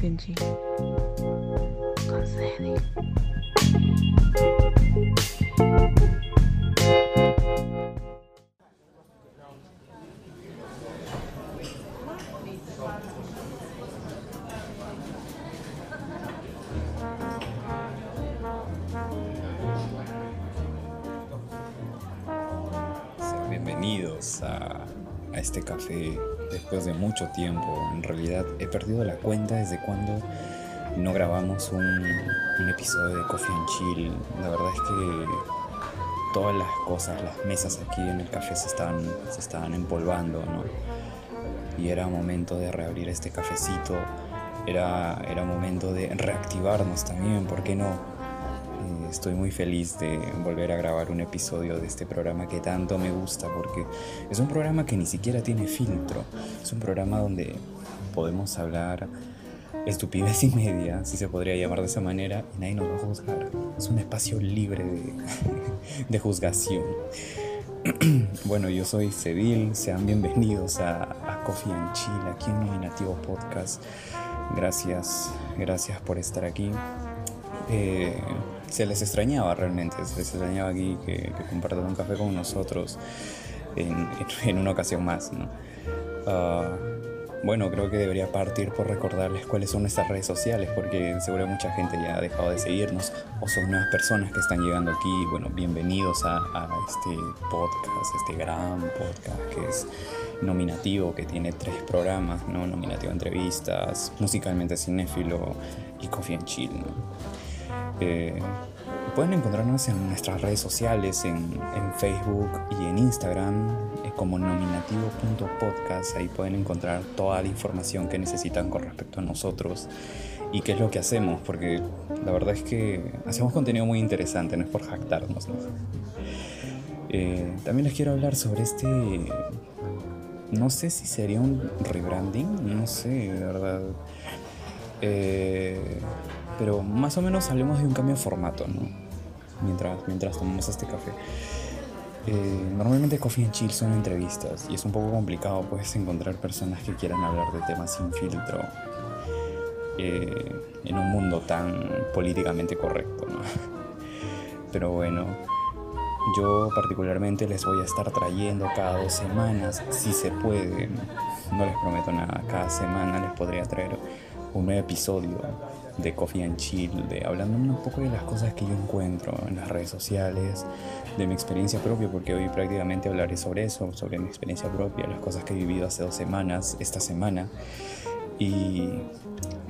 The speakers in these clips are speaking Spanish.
Coffee and desde cuando no grabamos un, un episodio de Coffee and Chill. La verdad es que todas las cosas, las mesas aquí en el café se estaban, se estaban empolvando, ¿no? Y era momento de reabrir este cafecito. Era, era momento de reactivarnos también, ¿por qué no? Eh, Estoy muy feliz de volver a grabar un episodio de este programa que tanto me gusta porque es un programa que ni siquiera tiene filtro. Es un programa donde podemos hablar estupidez y media, si se podría llamar de esa manera, y nadie nos va a juzgar. Es un espacio libre de, de juzgación. Bueno, yo soy Cedil, sean bienvenidos a, a Coffee and Chill, aquí en Nominativo Podcast. Gracias, gracias por estar aquí. Eh, se les extrañaba realmente, se les extrañaba aquí que, que compartan un café con nosotros en, en- en una ocasión más. ¿no? Ah, bueno, creo que debería partir por recordarles cuáles son nuestras redes sociales, porque seguro mucha gente ya ha dejado de seguirnos o son nuevas personas que están llegando aquí. Bueno, bienvenidos a, este podcast, este gran podcast que es nominativo, que tiene tres programas, ¿no? Nominativo entrevistas, musicalmente cinéfilo y Coffee and Chill. Eh, pueden encontrarnos en nuestras redes sociales, en, Facebook y en Instagram, eh, como nominativo.podcast. Ahí pueden encontrar toda la información que necesitan con respecto a nosotros y qué es lo que hacemos, porque la verdad es que hacemos contenido muy interesante, no es por jactarnos. ¿no? Eh, también les quiero hablar sobre este. No sé si sería un rebranding, no sé, de verdad. Eh, pero más o menos hablemos de un cambio de formato, ¿no? Mientras, mientras tomamos este café. Eh, normalmente Coffee and Chill son entrevistas y es un poco complicado pues encontrar personas que quieran hablar de temas sin filtro eh, en un mundo tan políticamente correcto. Pero bueno, yo particularmente les voy a estar trayendo cada dos semanas, si se puede. No les prometo nada, cada semana les podría traer un nuevo episodio de Coffee and Chill, de hablando un poco de las cosas que yo encuentro en las redes sociales, de mi experiencia propia, porque hoy prácticamente hablaré sobre eso, sobre mi experiencia propia, las cosas que he vivido hace dos semanas, esta semana. Y,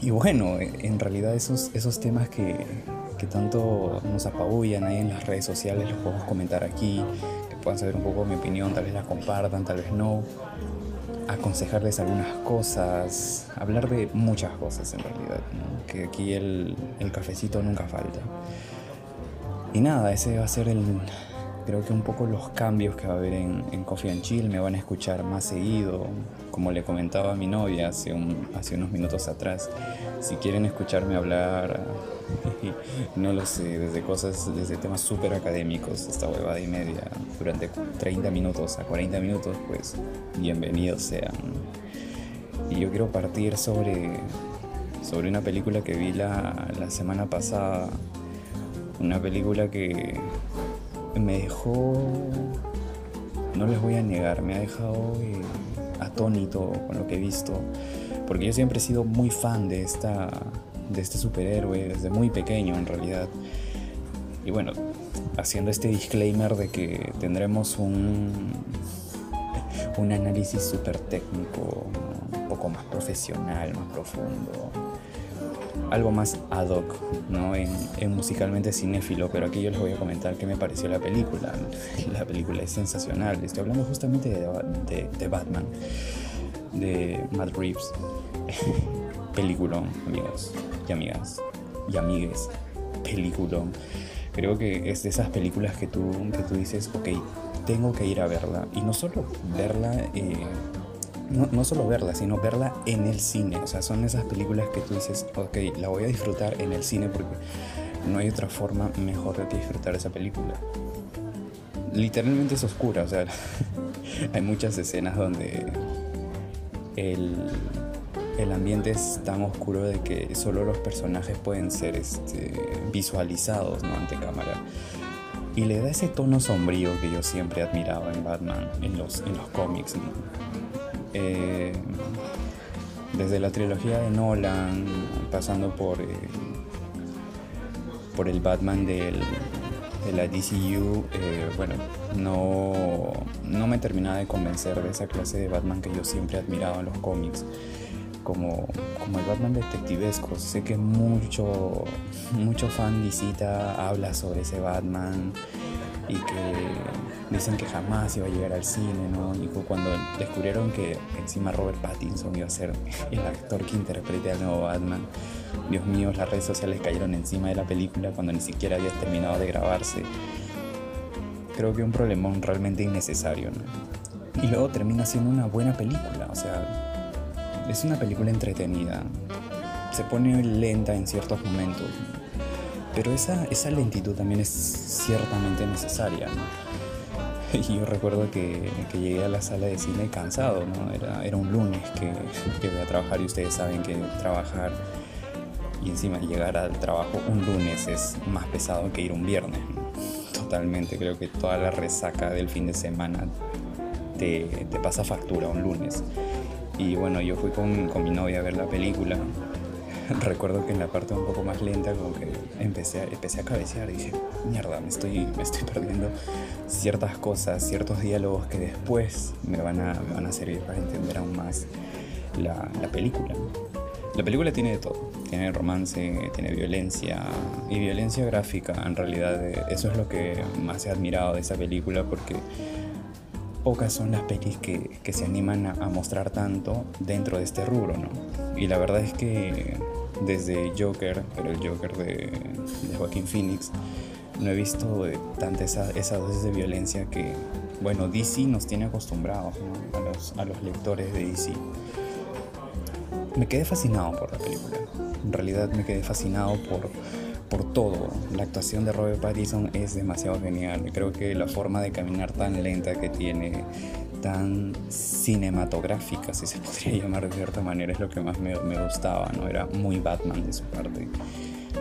y bueno, en realidad esos, esos temas que, que tanto nos apabullan ahí en las redes sociales los podemos comentar aquí, que puedan saber un poco mi opinión, tal vez la compartan, tal vez no, aconsejarles algunas cosas, hablar de muchas cosas en realidad, que aquí el, el cafecito nunca falta. Y nada, ese va a ser el, creo que un poco los cambios que va a haber en, en Coffee and Chill. Me van a escuchar más seguido, como le comentaba a mi novia hace, un- hace unos minutos atrás. Si quieren escucharme hablar, no lo sé, desde cosas, desde temas súper académicos, esta huevada y media, durante 30 minutos a 40 minutos, pues bienvenidos sean. Y yo quiero partir sobre, sobre una película que vi la, la semana pasada. Una película que me dejó, no les voy a negar, me ha dejado eh, atónito con lo que he visto, porque yo siempre he sido muy fan de, esta, de este superhéroe, desde muy pequeño en realidad. Y bueno, haciendo este disclaimer de que tendremos un, un análisis súper técnico, un poco más profesional, más profundo algo más ad hoc, ¿no? En, en musicalmente cinéfilo, pero aquí yo les voy a comentar qué me pareció la película. La película es sensacional. Estoy hablando justamente de, de Batman, de Matt Reeves. Peliculón, amigos y amigas y amigues. Peliculón. Creo que es de esas películas que tú, que tú dices, ok, tengo que ir a verla. Y no solo verla eh, no, no solo verla, sino verla en el cine. O sea, son esas películas que tú dices, ok, la voy a disfrutar en el cine porque no hay otra forma mejor de disfrutar esa película. Literalmente es oscura, o sea, hay muchas escenas donde el, el ambiente es tan oscuro de que solo los personajes pueden ser este, visualizados ¿no? ante cámara. Y le da ese tono sombrío que yo siempre he admirado en Batman, en los, en los cómics. Eh, desde la trilogía de Nolan, pasando por, eh, por el Batman de la DCU, eh, bueno, no, no me terminaba de convencer de esa clase de Batman que yo siempre he admirado en los cómics. Como, como el Batman detectivesco. Sé que mucho, mucho fan visita, habla sobre ese Batman y que dicen que jamás iba a llegar al cine, ¿no? Y cuando descubrieron que encima Robert Pattinson iba a ser el actor que interprete al nuevo Batman, Dios mío, las redes sociales cayeron encima de la película cuando ni siquiera había terminado de grabarse. Creo que un problemón realmente innecesario, ¿no? Y luego termina siendo una buena película, o sea, es una película entretenida. Se pone lenta en ciertos momentos, pero esa, esa lentitud también es ciertamente necesaria, ¿no? Y yo recuerdo que, que, llegué a la sala de cine cansado, ¿no? Era, era un lunes que, que voy a trabajar y ustedes saben que trabajar y encima llegar al trabajo un lunes es más pesado que ir un viernes. Totalmente, creo que toda la resaca del fin de semana te, te pasa factura un lunes. Y bueno, yo fui con, con mi novia a ver la película recuerdo que en la parte un poco más lenta como que empecé a, empecé a cabecear y dije, mierda, me estoy, me estoy perdiendo ciertas cosas, ciertos diálogos que después me van a, van a servir para entender aún más la, la película. La película tiene de todo, tiene romance, tiene violencia y violencia gráfica. En realidad eso es lo que más he admirado de esa película porque pocas son las pelis que, que se animan a, a, mostrar tanto dentro de este rubro, ¿no? Y la verdad es que desde Joker, pero el Joker de, de Joaquín Phoenix, no he visto tanta esa, esa, dosis de violencia que, bueno, DC nos tiene acostumbrados ¿no? a, los, a los lectores de DC. Me quedé fascinado por la película. En realidad me quedé fascinado por, por todo. La actuación de Robert Pattinson es demasiado genial. Creo que la forma de caminar tan lenta que tiene, tan cinematográfica, si se podría llamar de cierta manera, es lo que más me, me gustaba, ¿no? Era muy Batman de su parte.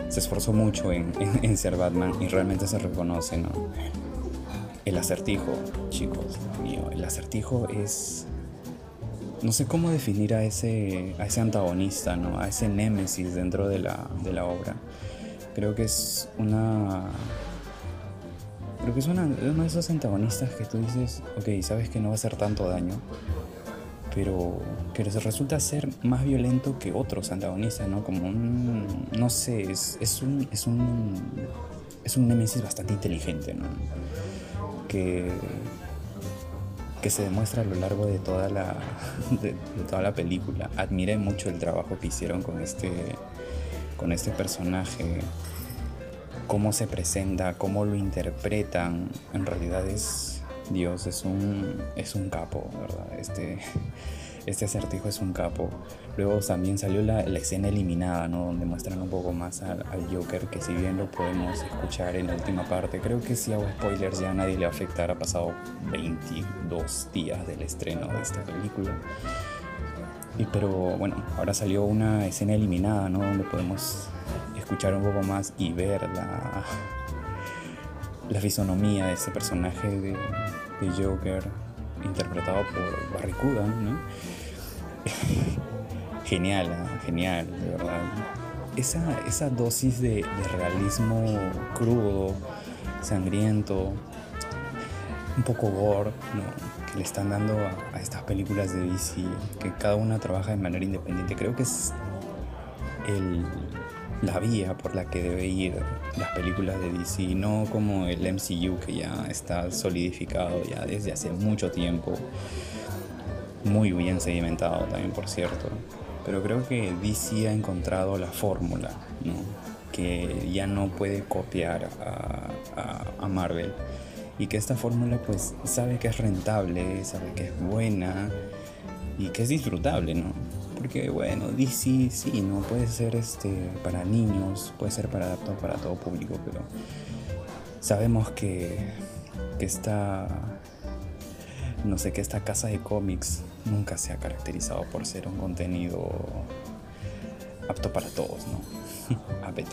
Se esforzó mucho en, en, en ser Batman y realmente se reconoce, ¿no? El acertijo, chicos, mío, el acertijo es... No sé cómo definir a ese, a ese antagonista, ¿no? A ese némesis dentro de la, de la obra. Creo que es una Creo que es una, uno de esos antagonistas que tú dices, ok, sabes que no va a hacer tanto daño, pero que resulta ser más violento que otros antagonistas, ¿no? Como un, no sé, es, es un, es un, es un némesis bastante inteligente, ¿no? Que, que se demuestra a lo largo de toda la, de, toda la película. Admiré mucho el trabajo que hicieron con este, con este personaje cómo se presenta, cómo lo interpretan, en realidad es Dios, es un, es un capo, ¿verdad? Este, este acertijo es un capo. Luego también salió la, la escena eliminada, ¿no? Donde muestran un poco más al, Joker, que si bien lo podemos escuchar en la última parte, creo que si hago spoilers ya a nadie le afecta, ha pasado 22 días del estreno de esta película. Y pero bueno, ahora salió una escena eliminada, ¿no? Donde podemos escuchar un poco más y ver la, la fisonomía de ese personaje de, de Joker interpretado por Barracuda, ¿no? genial, genial, de verdad. Esa, esa dosis de, realismo crudo, sangriento, un poco gore, que le están dando a, a, estas películas de DC, que cada una trabaja de manera independiente. Creo que es el, la vía por la que debe ir las películas de DC, no como el MCU que ya está solidificado ya desde hace mucho tiempo, muy bien sedimentado también por cierto, pero creo que DC ha encontrado la fórmula, ¿no? que ya no puede copiar a, a, a Marvel y que esta fórmula pues sabe que es rentable, sabe que es buena y que es disfrutable, ¿no? Porque bueno, DC sí, no puede ser este para niños, puede ser para adaptado para todo público, pero sabemos que, que esta no sé, que esta casa de cómics nunca se ha caracterizado por ser un contenido apto para todos, ¿no? APT.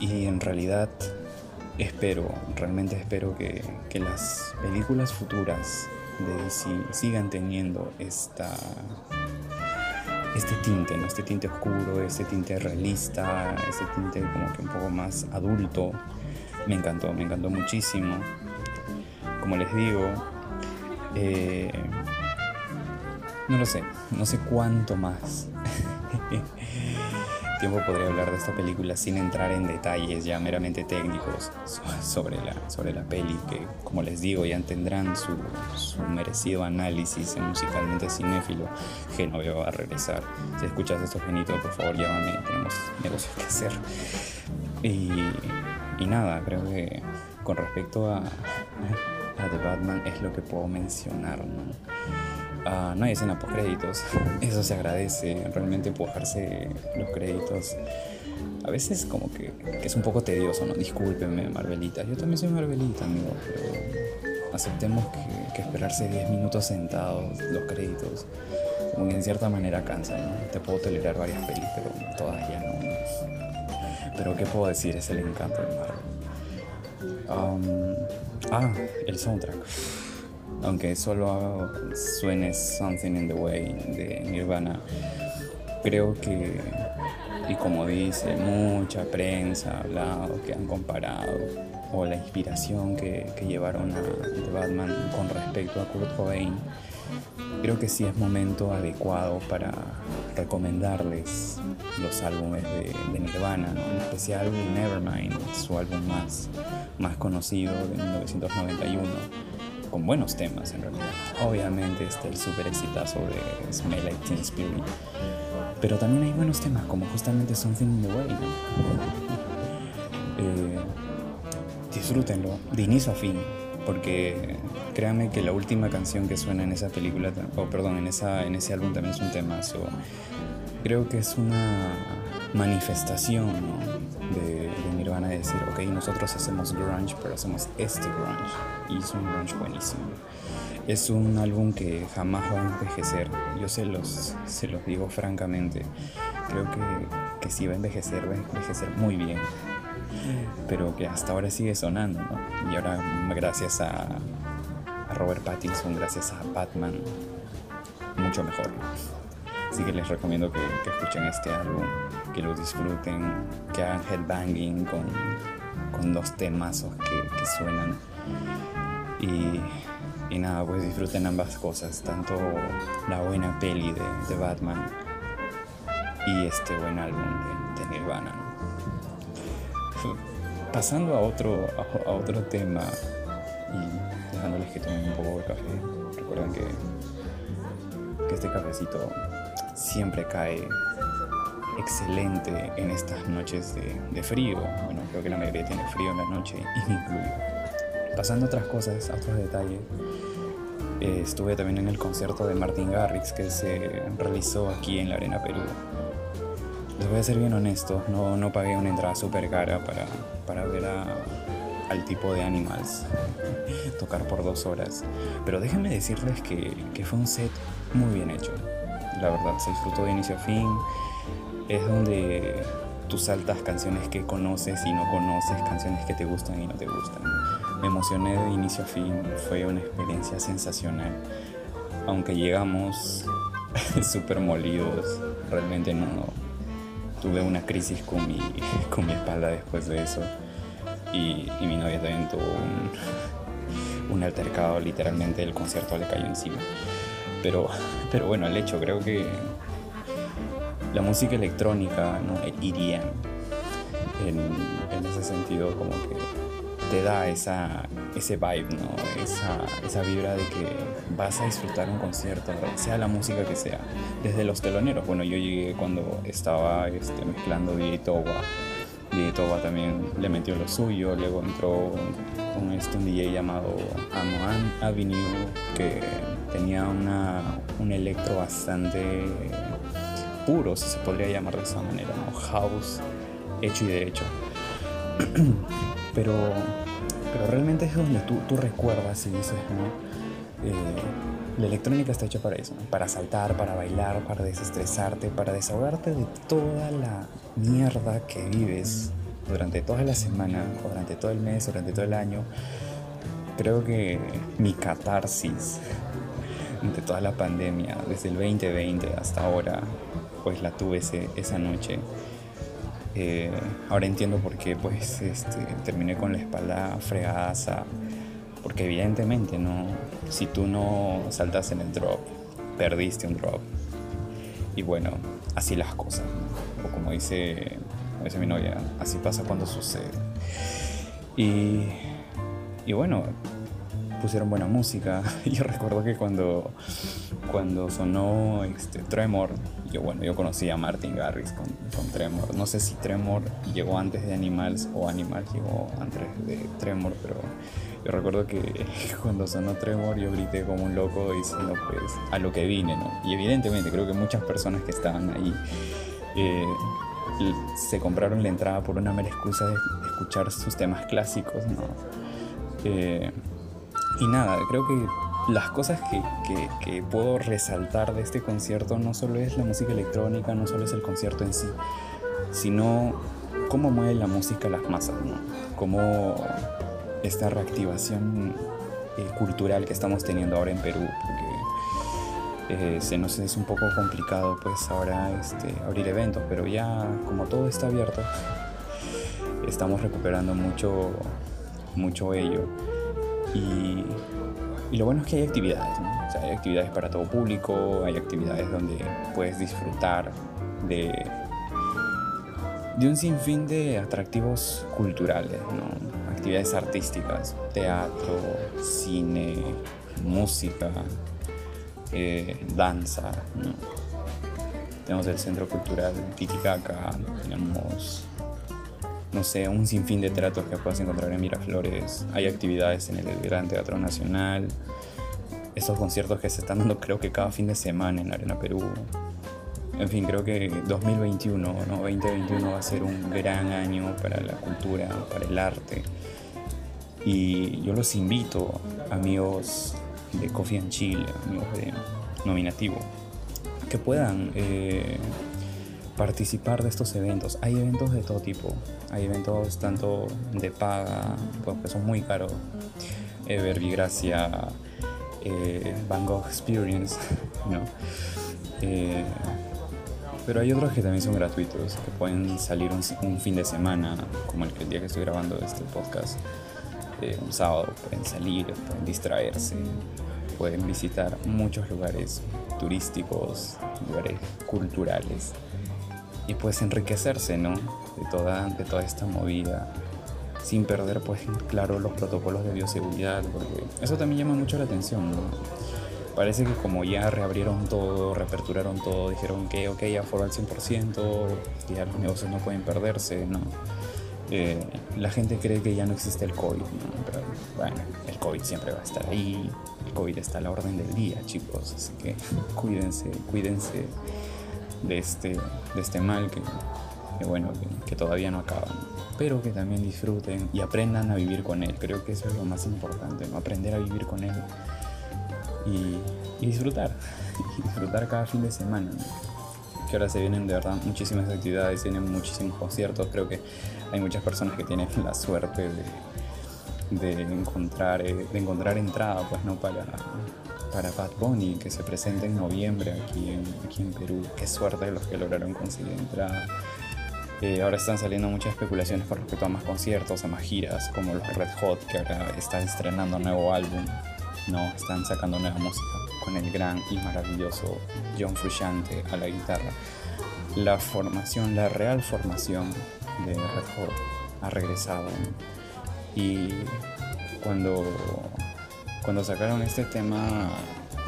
Y en realidad espero, realmente espero que, que las películas futuras de DC sigan teniendo esta este tinte, ¿no? este tinte oscuro, este tinte realista, este tinte como que un poco más adulto. Me encantó, me encantó muchísimo. Como les digo, eh, no lo sé, no sé cuánto más tiempo podría hablar de esta película sin entrar en detalles ya meramente técnicos sobre la, sobre la peli, que como les digo ya tendrán su, su merecido análisis en musicalmente cinéfilo. Genoveo va a regresar. Si escuchas estos genitos, por favor llámame, tenemos negocios que hacer. Y, y nada, creo que con respecto a, a The Batman es lo que puedo mencionar. ¿no? Uh, no hay escena. Eso se agradece. Realmente empujarse los créditos. A veces como que, es un poco tedioso, ¿no? Discúlpenme, Marvelita. Yo también soy Marvelita, amigo. Pero aceptemos que, esperarse 10 minutos sentados los créditos. Como en cierta manera cansa, ¿no? Te puedo tolerar varias pelis, pero todas ya no. Pero ¿qué puedo decir? Es el encanto de Marvel. Um, ah, el soundtrack aunque solo suene Something in the Way de Nirvana, creo que, y como dice mucha prensa ha hablado, que han comparado, o la inspiración que, que llevaron a The Batman con respecto a Kurt Cobain, creo que sí es momento adecuado para recomendarles los álbumes de, de Nirvana, ¿no? en especial Nevermind, su álbum más, más conocido de 1991 con buenos temas en realidad. Obviamente está el super exitazo de Smell Like Teen Spirit, pero también hay buenos temas como justamente Something in the Way. ¿no? eh, disfrútenlo de inicio a fin, porque créanme que la última canción que suena en esa película, o oh, perdón, en, esa, en ese álbum también es un temazo. Creo que es una manifestación ¿no? de, Nirvana de decir, ok, nosotros hacemos grunge, pero hacemos este grunge. Y es un grunge buenísimo. Es un álbum que jamás va a envejecer. Yo se los, se los digo francamente. Creo que, que si va a envejecer, va a envejecer muy bien. Pero que hasta ahora sigue sonando, ¿no? Y ahora gracias a, a Robert Pattinson, gracias a Batman, mucho mejor. Así que les recomiendo que, que, escuchen este álbum, que lo disfruten, que hagan headbanging con, con los temazos que, suenan. Y, y, nada, pues disfruten ambas cosas, tanto la buena peli de, de Batman y este buen álbum de, Nirvana. Pasando a otro, a otro tema y dejándoles que tomen un poco de café, recuerden que, que este cafecito siempre cae excelente en estas noches de, de, frío. Bueno, creo que la mayoría tiene frío en la noche y me incluyo. Pasando a otras cosas, a otros detalles, eh, estuve también en el concierto de Martin Garrix que se realizó aquí en la Arena Perú. Les voy a ser bien honesto, no, no pagué una entrada súper cara para, para ver a, al tipo de Animals tocar por dos horas. Pero déjenme decirles que, que fue un set muy bien hecho la verdad se disfrutó de inicio a fin. Es donde tú saltas canciones que conoces y no conoces, canciones que te gustan y no te gustan. Me emocioné de inicio a fin, fue una experiencia sensacional. Aunque llegamos súper molidos, realmente no, tuve una crisis con mi, con mi espalda después de eso. Y, y mi novia también tuvo un, un altercado, literalmente el concierto le cayó encima. Pero, pero bueno, el hecho, creo que la música electrónica, ¿no? el EDM, en, ese sentido como que te da esa, ese vibe, ¿no? esa, esa vibra de que vas a disfrutar un concierto, sea la música que sea, desde los teloneros. Bueno, yo llegué cuando estaba este, mezclando DJ Towa, DJ Towa también le metió lo suyo, luego entró un, un, este, un DJ llamado Amoan Avenue que tenía una, un electro bastante puro, si se podría llamar de esa manera, ¿no? House hecho y derecho. pero, pero realmente es donde tú, tú recuerdas y dices, ¿no? Eh, la electrónica está hecha para eso, para saltar, para bailar, para desestresarte, para desahogarte de toda la mierda que vives durante toda la semana, durante todo el mes, durante todo el año. Creo que mi catarsis de toda la pandemia, desde el 2020 hasta ahora, pues la tuve esa noche. Eh, ahora entiendo por qué pues este, terminé con la espalda fregada, porque evidentemente no, si tú no saltas en el drop, perdiste un drop. Y bueno, así las cosas. O como dice, como dice mi novia, así pasa cuando sucede. Y, y bueno, pusieron buena música. Yo recuerdo que cuando, cuando sonó este, Tremor, yo, bueno, yo conocí a Martin Garrix con, con, Tremor. No sé si Tremor llegó antes de Animals o Animals llegó antes de Tremor, pero yo recuerdo que cuando sonó Tremor yo grité como un loco diciendo pues a lo que vine, ¿no? Y evidentemente creo que muchas personas que estaban ahí eh, se compraron la entrada por una mera excusa de escuchar sus temas clásicos, ¿no? Eh, y nada, creo que las cosas que, que, puedo resaltar de este concierto no solo es la música electrónica, no solo es el concierto en sí, sino cómo mueve la música a las masas, ¿no? Cómo esta reactivación eh, cultural que estamos teniendo ahora en Perú, porque eh, se nos es un poco complicado pues ahora este, abrir eventos, pero ya como todo está abierto, estamos recuperando mucho, mucho ello. Y, lo bueno es que hay actividades, hay actividades para todo público, hay actividades donde puedes disfrutar de, un sinfín de atractivos culturales, actividades artísticas, teatro, cine, música, eh, danza. Tenemos el Centro Cultural Titicaca, tenemos no sé, un sinfín de tratos que puedes encontrar en Miraflores. Hay actividades en el Gran Teatro Nacional. Estos conciertos que se están dando creo que cada fin de semana en Arena Perú. En fin, creo que 2021, ¿no? 2021 va a ser un gran año para la cultura, para el arte. Y yo los invito, amigos de Coffee and Chill, amigos de Nominativo, que puedan eh, participar de estos eventos. Hay eventos de todo tipo. Hay eventos tanto de paga, pues que son muy caros. Eh, Verbigracia, eh, Van Gogh Experience, ¿no? Eh, pero hay otros que también son gratuitos, que pueden salir un, fin de semana, como el, que el día que estoy grabando este podcast, eh, un sábado, pueden salir, pueden distraerse, pueden visitar muchos lugares turísticos, lugares culturales y pues enriquecerse, ¿no? De toda, de toda esta movida, sin perder, pues, claro, los protocolos de bioseguridad, porque eso también llama mucho la atención, ¿no? Parece que como ya reabrieron todo, reaperturaron todo, dijeron que, ok, ya fueron al 100%, ya los negocios no pueden perderse, ¿no? Eh, la gente cree que ya no existe el COVID, ¿no? Pero bueno, el COVID siempre va a estar ahí, el COVID está a la orden del día, chicos, así que cuídense, cuídense de este, de este mal que, bueno, que, todavía no acaba, pero que también disfruten y aprendan a vivir con él. Creo que eso es lo más importante, aprender a vivir con él y, disfrutar, disfrutar cada fin de semana. Que ahora se vienen de verdad muchísimas actividades, tienen muchísimos conciertos. Creo que hay muchas personas que tienen la suerte de, de encontrar, eh, de encontrar entrada, pues no para para Bad Bunny que se presenta en noviembre aquí en, aquí en Perú. Qué suerte los que lograron conseguir entrada. Eh, ahora están saliendo muchas especulaciones con respecto a más conciertos, a más giras, como los Red Hot, que ahora están estrenando un nuevo álbum, ¿no? Están sacando nueva música con el gran y maravilloso John Frusciante a la guitarra. La formación, la real formación de Red Hot ha regresado. Y cuando cuando sacaron este tema,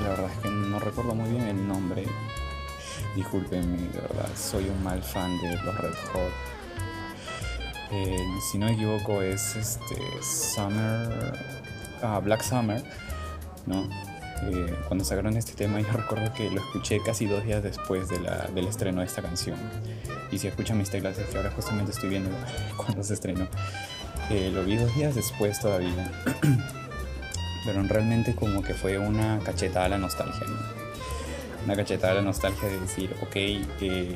la verdad es que no recuerdo muy bien el nombre. Discúlpenme, de verdad, soy un mal fan de los Red Hot. Eh, si no me equivoco, es este Summer. Ah, Black Summer, ¿no? Eh, cuando sacaron este tema, yo recuerdo que lo escuché casi dos días después de la, del estreno de esta canción. Y si escuchan mis teclas, es que ahora justamente estoy viendo cuando se estrenó. Eh, lo vi dos días después todavía. pero realmente como que fue una cachetada a la nostalgia, ¿no? Una cachetada a la nostalgia de decir, ok, qué,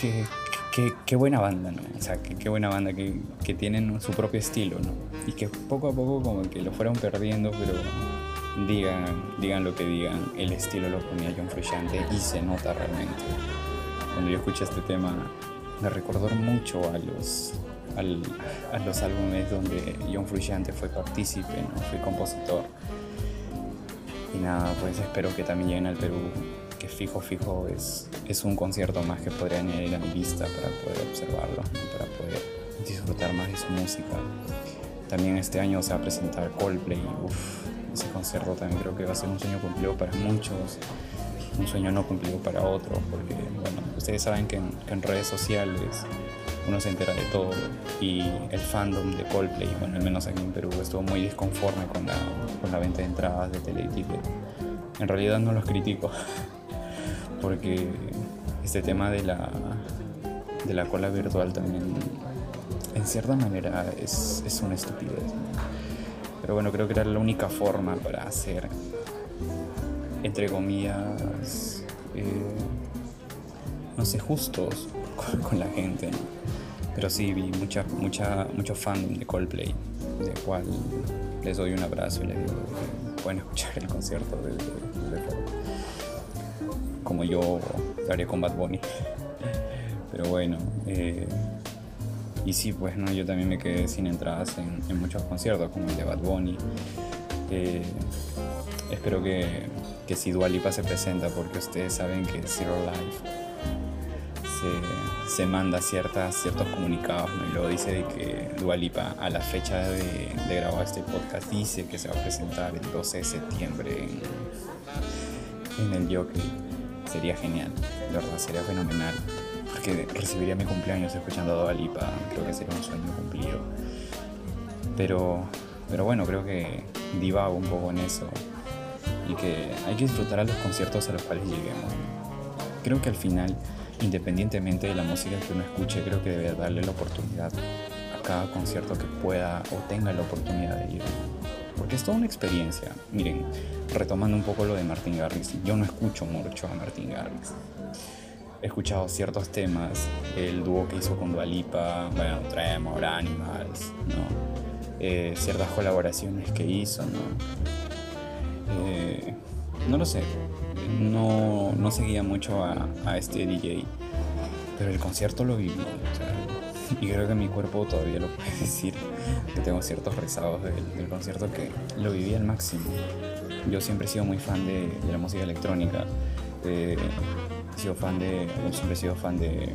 qué, qué, buena banda, ¿no? O sea, qué, qué buena banda, que, que, tienen su propio estilo, ¿no? Y que poco a poco como que lo fueron perdiendo, pero digan, digan lo que digan, el estilo lo ponía John Frusciante y se nota realmente. Cuando yo escuché este tema, me recordó mucho a los, al, a los álbumes donde John Frusciante fue partícipe, ¿no? fue compositor. Y nada, pues espero que también lleguen al Perú, que fijo, fijo es, es un concierto más que podría añadir a mi lista para poder observarlo, para poder disfrutar más de su música. También este año se va a presentar Coldplay, uff, ese concierto también creo que va a ser un sueño cumplido para muchos, un sueño no cumplido para otros, porque bueno, ustedes saben que en, que en redes sociales uno se entera de todo y el fandom de Coldplay, bueno, al menos aquí en Perú, estuvo muy disconforme con la, con la venta de entradas de Teleticket. En realidad no los critico, porque este tema de la, de la cola virtual también, en cierta manera, es, una estupidez. Pero bueno, creo que era la única forma para hacer, entre comillas, eh, no sé, justos con, la gente. Pero sí vi mucha, mucha, mucho de Coldplay, de cual les doy un abrazo y les digo que pueden escuchar el concierto de, de, como yo lo haré con Bad Bunny. Pero bueno, eh, y sí, pues no, yo también me quedé sin entradas en, en muchos conciertos, como el de Bad Bunny. Eh, espero que, que si Dua Lipa se presenta, porque ustedes saben que Zero Life se, se, manda ciertas, ciertos comunicados ¿no? y luego dice de que Dualipa a la fecha de, grabar este podcast dice que se va a presentar el 12 de septiembre en, en el Jockey. Sería genial, de verdad, sería fenomenal. Porque recibiría mi cumpleaños escuchando a Dualipa, creo que sería un sueño cumplido. Pero, pero bueno, creo que divago un poco en eso y que hay que disfrutar a los conciertos a los cuales lleguemos. Creo que al final independientemente de la música que uno escuche, creo que debe darle la oportunidad a cada concierto que pueda o tenga la oportunidad de ir. Porque es toda una experiencia. Miren, retomando un poco lo de Martin Garrix, yo no escucho mucho a Martin Garrix. He escuchado ciertos temas, el dúo que hizo con Dualipa, bueno, Tremor, Animals, ¿no? Eh, ciertas colaboraciones que hizo, ¿no? Eh, no lo sé, no, no seguía mucho a, a, este DJ, pero el concierto lo viví. Y creo que mi cuerpo todavía lo puede decir, que tengo ciertos rezagos del, concierto que lo viví al máximo. Yo siempre he sido muy fan de, de la música electrónica. Eh, he sido fan de, siempre he sido fan de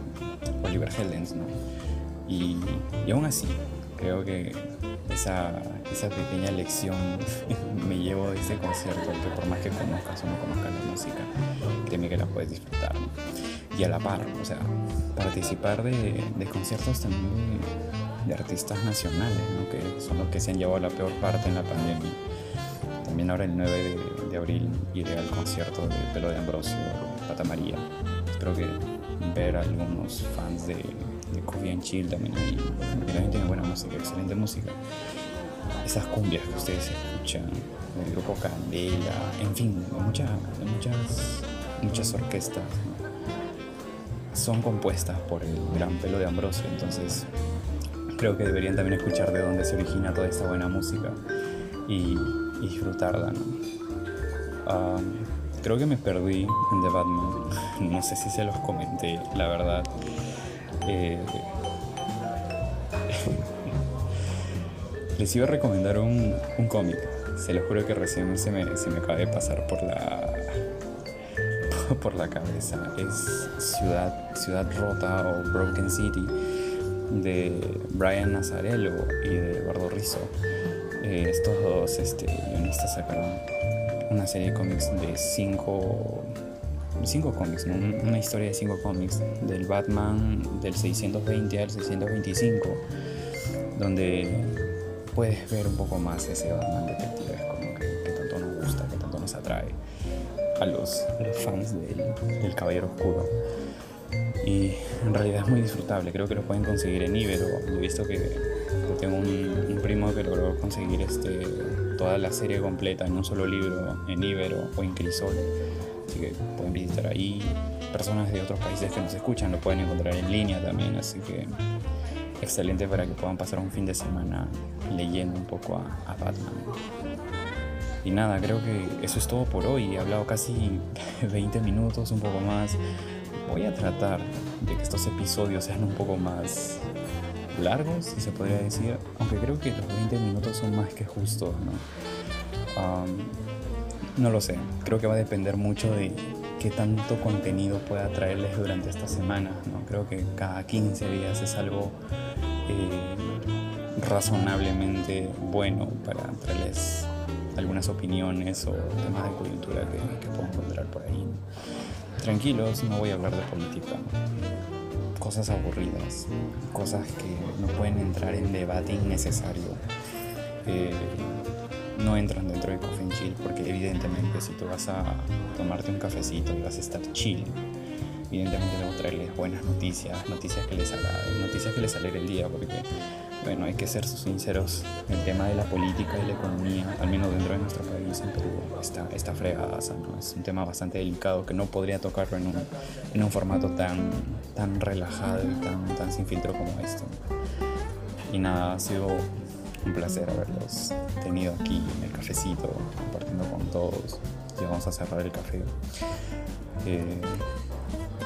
Oliver Heldens, ¿no? Y, y aún así, creo que esa, esa pequeña lección me llevo de este concierto, que por más que conozcas o no conozcas la música, créeme que la puedes disfrutar. Y a la par, o sea, participar de, de conciertos también de, de, artistas nacionales, ¿no? que son los que se han llevado la peor parte en la pandemia. También ahora el 9 de, de abril iré al concierto de Pelo de Ambrosio, Pata María. Creo que ver a algunos fans de Coffee Chill también también tiene buena música, excelente música. Esas cumbias que ustedes escuchan, del grupo Candela, en fin, muchas, muchas, muchas orquestas son compuestas por el gran pelo de Ambrosio, entonces creo que deberían también escuchar de dónde se origina toda esta buena música y, disfrutarla. Um, creo que me perdí The Batman, no sé si se los comenté, la verdad. Eh, les iba a recomendar un, cómic. Se los juro que recién se me, se me acaba de pasar por la por la cabeza. Es Ciudad, Ciudad Rota o Broken City de Brian Nazarello y de Eduardo Rizzo. Eh, estos dos este, guionistas sacaron una serie de cómics de cinco cinco cómics, ¿no? una historia de cinco cómics del Batman del 620 al 625, donde puedes ver un poco más ese Batman detective como que, que, tanto nos gusta, que tanto nos atrae a los, a los fans del, del, Caballero Oscuro. Y en realidad es muy disfrutable, creo que lo pueden conseguir en Ibero. He visto que, tengo un, primo que logró conseguir este, toda la serie completa en un solo libro en Ibero o en Crisol. Que pueden visitar ahí. Personas de otros países que nos escuchan lo pueden encontrar en línea también, así que excelente para que puedan pasar un fin de semana leyendo un poco a, a Batman. Y nada, creo que eso es todo por hoy. He hablado casi 20 minutos, un poco más. Voy a tratar de que estos episodios sean un poco más largos, si se podría decir. Aunque creo que los 20 minutos son más que justos, ¿no? No lo sé. Creo que va a depender mucho de qué tanto contenido pueda traerles durante esta semana. ¿no? Creo que cada 15 días es algo eh, razonablemente bueno para traerles algunas opiniones o temas de coyuntura que, puedo encontrar por ahí. Tranquilos, no voy a hablar de política. Cosas aburridas, cosas que no pueden entrar en debate innecesario. Eh, no entran dentro de Coffee Chill porque evidentemente si tú vas a tomarte un cafecito y vas a estar chill, evidentemente debo traerles buenas noticias, noticias que les agraden, noticias que les alegre el día porque bueno, hay que ser sinceros, el tema de la política y la economía, al menos dentro de nuestro país, en Perú, está, está fregada, ¿no? es un tema bastante delicado que no podría tocarlo en un, en un formato tan, tan relajado y tan, tan sin filtro como este. Y nada, ha sido un placer haberlos tenido aquí en el cafecito, compartiendo con todos. Y vamos a cerrar el café. Eh,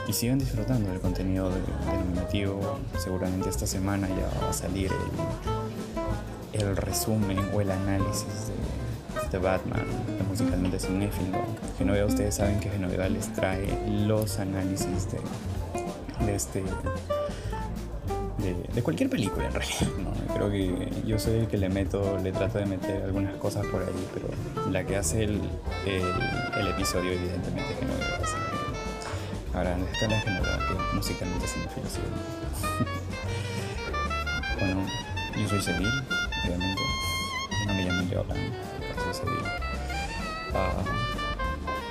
y sigan disfrutando del contenido denominativo. Seguramente esta semana ya va a salir el, resumen o el análisis de, de Batman, de musicalmente cinéfilo. Genoveva, ustedes saben que Genoveva les trae los análisis de, de este. De, cualquier película en realidad, creo que yo soy el que le meto, le trato de meter algunas cosas por ahí, pero la que hace el, el, episodio evidentemente es Genoveva, a grandes escalas que que musicalmente significa así. bueno, yo soy Seville, obviamente. No me llamo Yolan, soy Seville. Uh,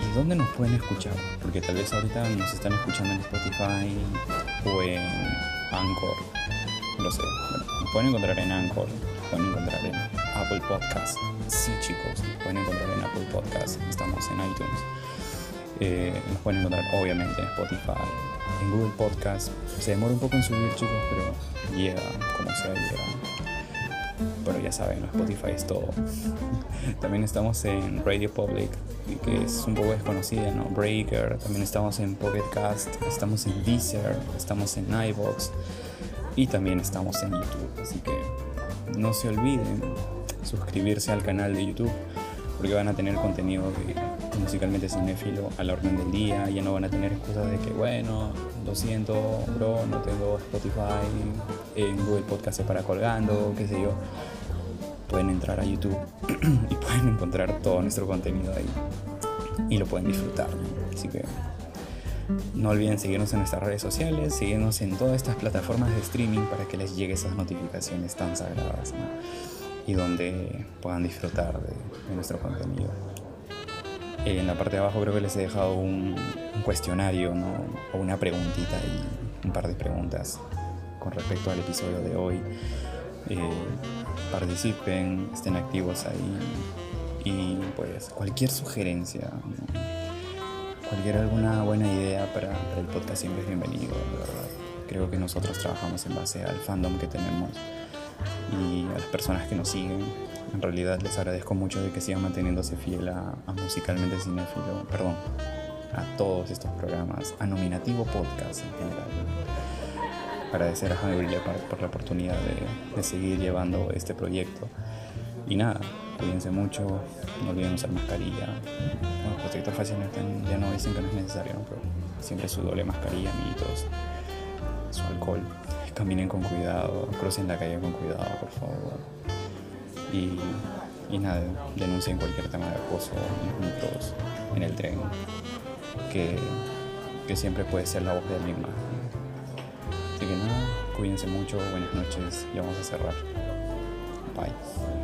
¿Y dónde nos pueden escuchar? Porque tal vez ahorita nos están escuchando en Spotify o en Anchor. Lo sé. Bueno, pueden encontrar en Anchor, pueden encontrar en Apple Podcast. Sí, chicos, pueden encontrar en Apple Podcast. Estamos en iTunes. Eh, nos pueden encontrar obviamente en Spotify, en Google Podcast. Se demora un poco en subir, chicos, pero llega, como sea, llega. Pero ya saben, Spotify es todo. también estamos en Radio Public, que es un poco desconocida, ¿no? Breaker, también estamos en Pocket Cast, estamos en Deezer, estamos en iVoox y también estamos en YouTube. Así que no se olviden suscribirse al canal de YouTube porque van a tener contenido de musicalmente cinéfilo a la orden del día, ya no van a tener excusas de que, bueno, lo siento, bro, no tengo Spotify, en Google Podcast para colgando, qué sé yo. Pueden entrar a YouTube y pueden encontrar todo nuestro contenido ahí y lo pueden disfrutar. Así que no olviden seguirnos en nuestras redes sociales, seguirnos en todas estas plataformas de streaming para que les llegue esas notificaciones tan sagradas y donde puedan disfrutar de nuestro contenido en la parte de abajo creo que les he dejado un, cuestionario ¿no? o una preguntita y un par de preguntas con respecto al episodio de hoy. Eh, participen, estén activos ahí y pues cualquier sugerencia, cualquier alguna buena idea para, el podcast siempre es bienvenido, de verdad. Creo que nosotros trabajamos en base al fandom que tenemos y a las personas que nos siguen en realidad les agradezco mucho de que sigan manteniéndose fiel a, Musicalmente Cinéfilo, perdón, a todos estos programas, a Nominativo Podcast en general. Agradecer a Javier Lepard por la oportunidad de, seguir llevando este proyecto. Y nada, cuídense mucho, no olviden usar mascarilla. Bueno, los protectores faciales ya no dicen que no es necesario, pero siempre su doble mascarilla, amiguitos, su alcohol. Caminen con cuidado, crucen la calle con cuidado, por favor y, nada, denuncien cualquier tema de acoso en los en el tren, que, que siempre puede ser la voz de alguien más. Así que nada, cuídense mucho, buenas noches y vamos a cerrar. Bye.